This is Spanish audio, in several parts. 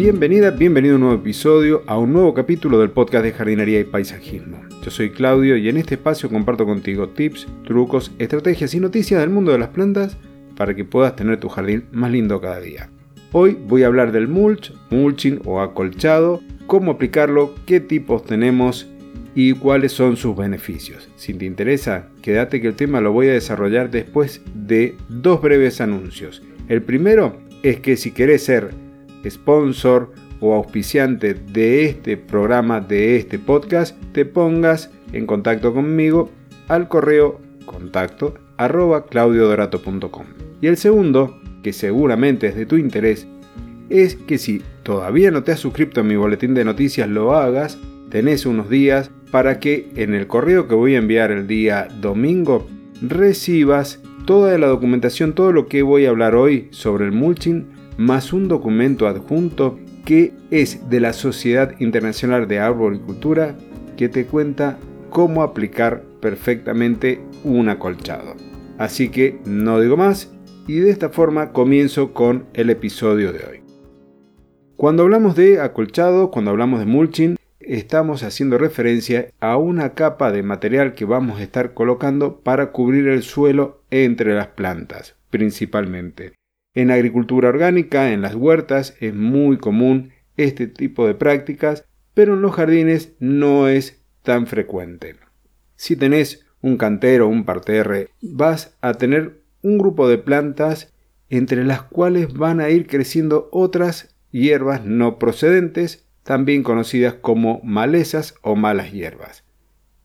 Bienvenida, bienvenido a un nuevo episodio, a un nuevo capítulo del podcast de jardinería y paisajismo. Yo soy Claudio y en este espacio comparto contigo tips, trucos, estrategias y noticias del mundo de las plantas para que puedas tener tu jardín más lindo cada día. Hoy voy a hablar del mulch, mulching o acolchado, cómo aplicarlo, qué tipos tenemos y cuáles son sus beneficios. Si te interesa, quédate que el tema lo voy a desarrollar después de dos breves anuncios. El primero es que si querés ser sponsor o auspiciante de este programa, de este podcast, te pongas en contacto conmigo al correo contacto arroba claudiodorato.com. Y el segundo, que seguramente es de tu interés, es que si todavía no te has suscrito a mi boletín de noticias, lo hagas, tenés unos días para que en el correo que voy a enviar el día domingo recibas toda la documentación, todo lo que voy a hablar hoy sobre el mulching, más un documento adjunto que es de la Sociedad Internacional de Arboricultura que te cuenta cómo aplicar perfectamente un acolchado. Así que no digo más y de esta forma comienzo con el episodio de hoy. Cuando hablamos de acolchado, cuando hablamos de mulching, estamos haciendo referencia a una capa de material que vamos a estar colocando para cubrir el suelo entre las plantas, principalmente. En agricultura orgánica, en las huertas, es muy común este tipo de prácticas, pero en los jardines no es tan frecuente. Si tenés un cantero o un parterre, vas a tener un grupo de plantas entre las cuales van a ir creciendo otras hierbas no procedentes también conocidas como malezas o malas hierbas.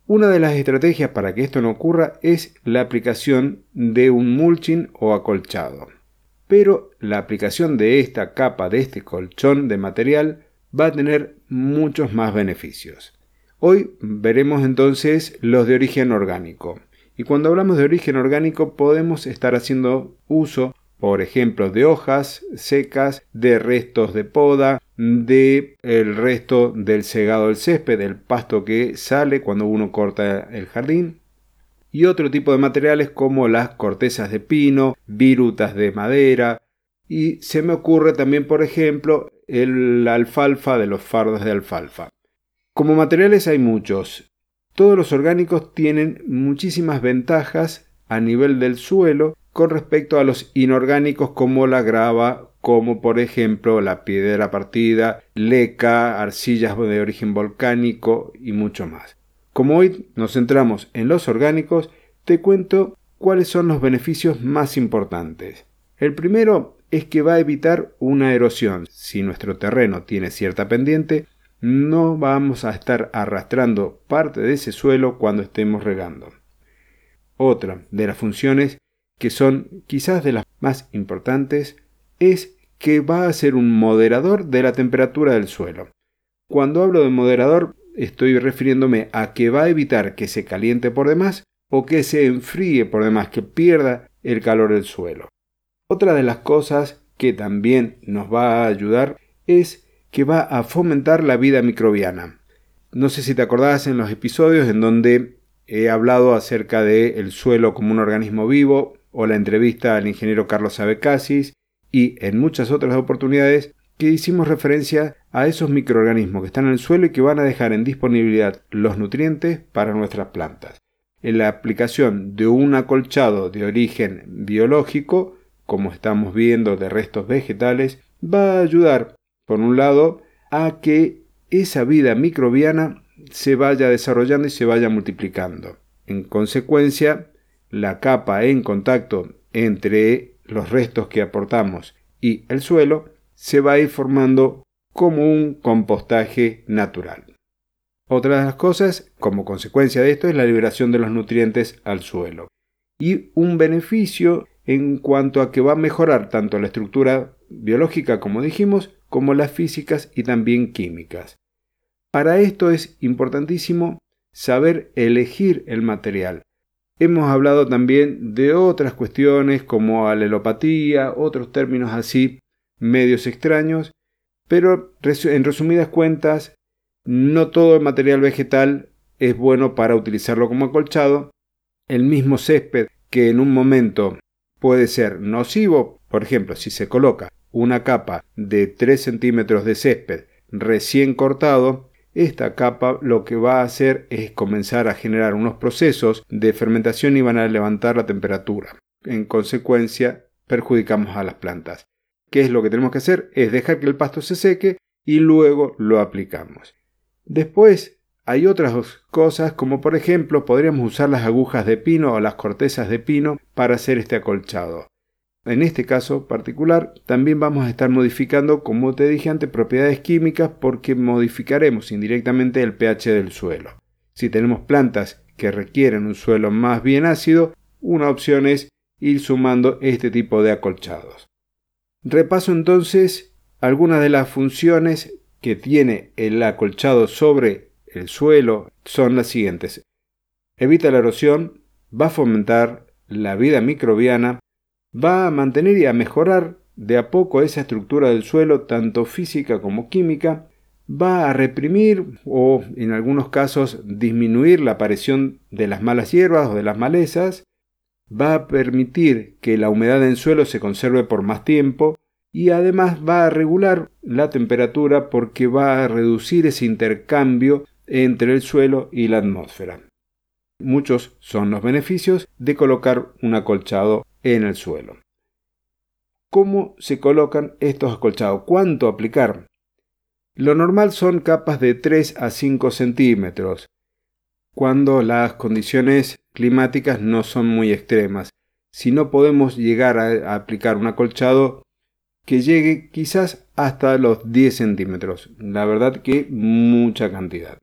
Una de las estrategias para que esto no ocurra es la aplicación de un mulching o acolchado. Pero la aplicación de esta capa, de este colchón de material, va a tener muchos más beneficios. Hoy veremos entonces los de origen orgánico. Y cuando hablamos de origen orgánico podemos estar haciendo uso por ejemplo, de hojas secas, de restos de poda, de el resto del segado del césped, del pasto que sale cuando uno corta el jardín, y otro tipo de materiales como las cortezas de pino, virutas de madera, y se me ocurre también, por ejemplo, el alfalfa de los fardos de alfalfa. Como materiales hay muchos. Todos los orgánicos tienen muchísimas ventajas a nivel del suelo con respecto a los inorgánicos como la grava, como por ejemplo la piedra partida, leca, arcillas de origen volcánico y mucho más. Como hoy nos centramos en los orgánicos, te cuento cuáles son los beneficios más importantes. El primero es que va a evitar una erosión. Si nuestro terreno tiene cierta pendiente, no vamos a estar arrastrando parte de ese suelo cuando estemos regando. Otra de las funciones que son quizás de las más importantes, es que va a ser un moderador de la temperatura del suelo. Cuando hablo de moderador, estoy refiriéndome a que va a evitar que se caliente por demás o que se enfríe por demás, que pierda el calor del suelo. Otra de las cosas que también nos va a ayudar es que va a fomentar la vida microbiana. No sé si te acordás en los episodios en donde he hablado acerca del el suelo como un organismo vivo, o la entrevista al ingeniero Carlos Abecasis y en muchas otras oportunidades que hicimos referencia a esos microorganismos que están en el suelo y que van a dejar en disponibilidad los nutrientes para nuestras plantas. En la aplicación de un acolchado de origen biológico, como estamos viendo de restos vegetales, va a ayudar, por un lado, a que esa vida microbiana se vaya desarrollando y se vaya multiplicando. En consecuencia, la capa en contacto entre los restos que aportamos y el suelo se va a ir formando como un compostaje natural. Otra de las cosas, como consecuencia de esto, es la liberación de los nutrientes al suelo. Y un beneficio en cuanto a que va a mejorar tanto la estructura biológica, como dijimos, como las físicas y también químicas. Para esto es importantísimo saber elegir el material, Hemos hablado también de otras cuestiones como alelopatía, otros términos así medios extraños, pero en resumidas cuentas, no todo el material vegetal es bueno para utilizarlo como acolchado. El mismo césped que en un momento puede ser nocivo, por ejemplo, si se coloca una capa de 3 centímetros de césped recién cortado, esta capa lo que va a hacer es comenzar a generar unos procesos de fermentación y van a levantar la temperatura. En consecuencia, perjudicamos a las plantas. ¿Qué es lo que tenemos que hacer? Es dejar que el pasto se seque y luego lo aplicamos. Después hay otras cosas como por ejemplo podríamos usar las agujas de pino o las cortezas de pino para hacer este acolchado. En este caso particular también vamos a estar modificando, como te dije antes, propiedades químicas porque modificaremos indirectamente el pH del suelo. Si tenemos plantas que requieren un suelo más bien ácido, una opción es ir sumando este tipo de acolchados. Repaso entonces algunas de las funciones que tiene el acolchado sobre el suelo son las siguientes. Evita la erosión, va a fomentar la vida microbiana, va a mantener y a mejorar de a poco esa estructura del suelo, tanto física como química, va a reprimir o en algunos casos disminuir la aparición de las malas hierbas o de las malezas, va a permitir que la humedad en suelo se conserve por más tiempo y además va a regular la temperatura porque va a reducir ese intercambio entre el suelo y la atmósfera. Muchos son los beneficios de colocar un acolchado en el suelo. ¿Cómo se colocan estos acolchados? ¿Cuánto aplicar? Lo normal son capas de 3 a 5 centímetros, cuando las condiciones climáticas no son muy extremas. Si no podemos llegar a aplicar un acolchado que llegue quizás hasta los 10 centímetros. La verdad que mucha cantidad.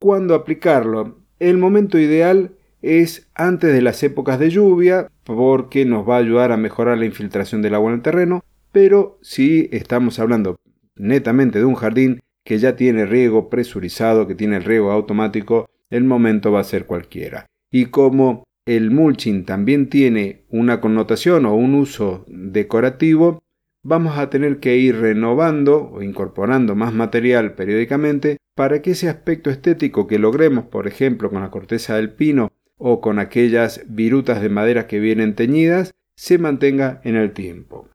¿Cuándo aplicarlo? El momento ideal es antes de las épocas de lluvia porque nos va a ayudar a mejorar la infiltración del agua en el terreno, pero si estamos hablando netamente de un jardín que ya tiene riego presurizado, que tiene el riego automático, el momento va a ser cualquiera. Y como el mulching también tiene una connotación o un uso decorativo, vamos a tener que ir renovando o incorporando más material periódicamente para que ese aspecto estético que logremos, por ejemplo, con la corteza del pino o con aquellas virutas de madera que vienen teñidas, se mantenga en el tiempo.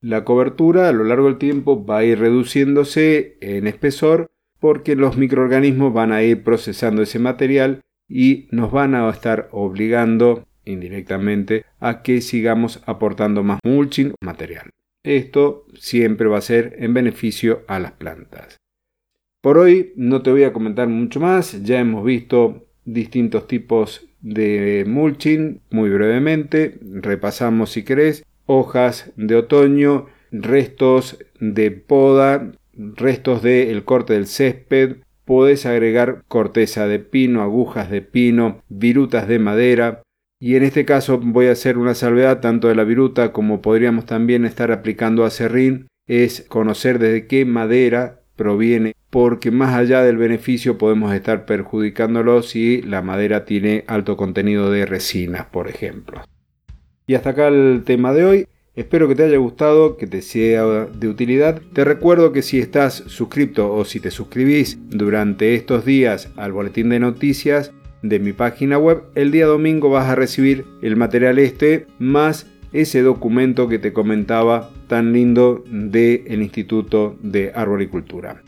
La cobertura a lo largo del tiempo va a ir reduciéndose en espesor porque los microorganismos van a ir procesando ese material y nos van a estar obligando indirectamente a que sigamos aportando más mulching material. Esto siempre va a ser en beneficio a las plantas. Por hoy no te voy a comentar mucho más, ya hemos visto distintos tipos de mulching muy brevemente, repasamos si querés, hojas de otoño, restos de poda, restos del corte del césped, podés agregar corteza de pino, agujas de pino, virutas de madera, y en este caso voy a hacer una salvedad tanto de la viruta como podríamos también estar aplicando a serrín, es conocer desde qué madera proviene, porque más allá del beneficio podemos estar perjudicándolo si la madera tiene alto contenido de resinas, por ejemplo. Y hasta acá el tema de hoy. Espero que te haya gustado, que te sea de utilidad. Te recuerdo que si estás suscrito o si te suscribís durante estos días al boletín de noticias, de mi página web, el día domingo vas a recibir el material este más ese documento que te comentaba tan lindo del Instituto de Arboricultura.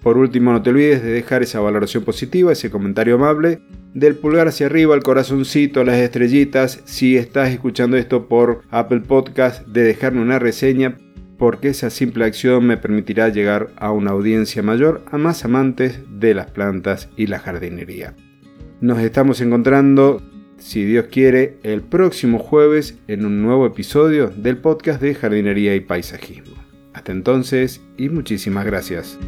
Por último, no te olvides de dejar esa valoración positiva, ese comentario amable, del pulgar hacia arriba, el corazoncito, las estrellitas, si estás escuchando esto por Apple Podcast, de dejarme una reseña, porque esa simple acción me permitirá llegar a una audiencia mayor, a más amantes de las plantas y la jardinería. Nos estamos encontrando, si Dios quiere, el próximo jueves en un nuevo episodio del podcast de jardinería y paisajismo. Hasta entonces y muchísimas gracias.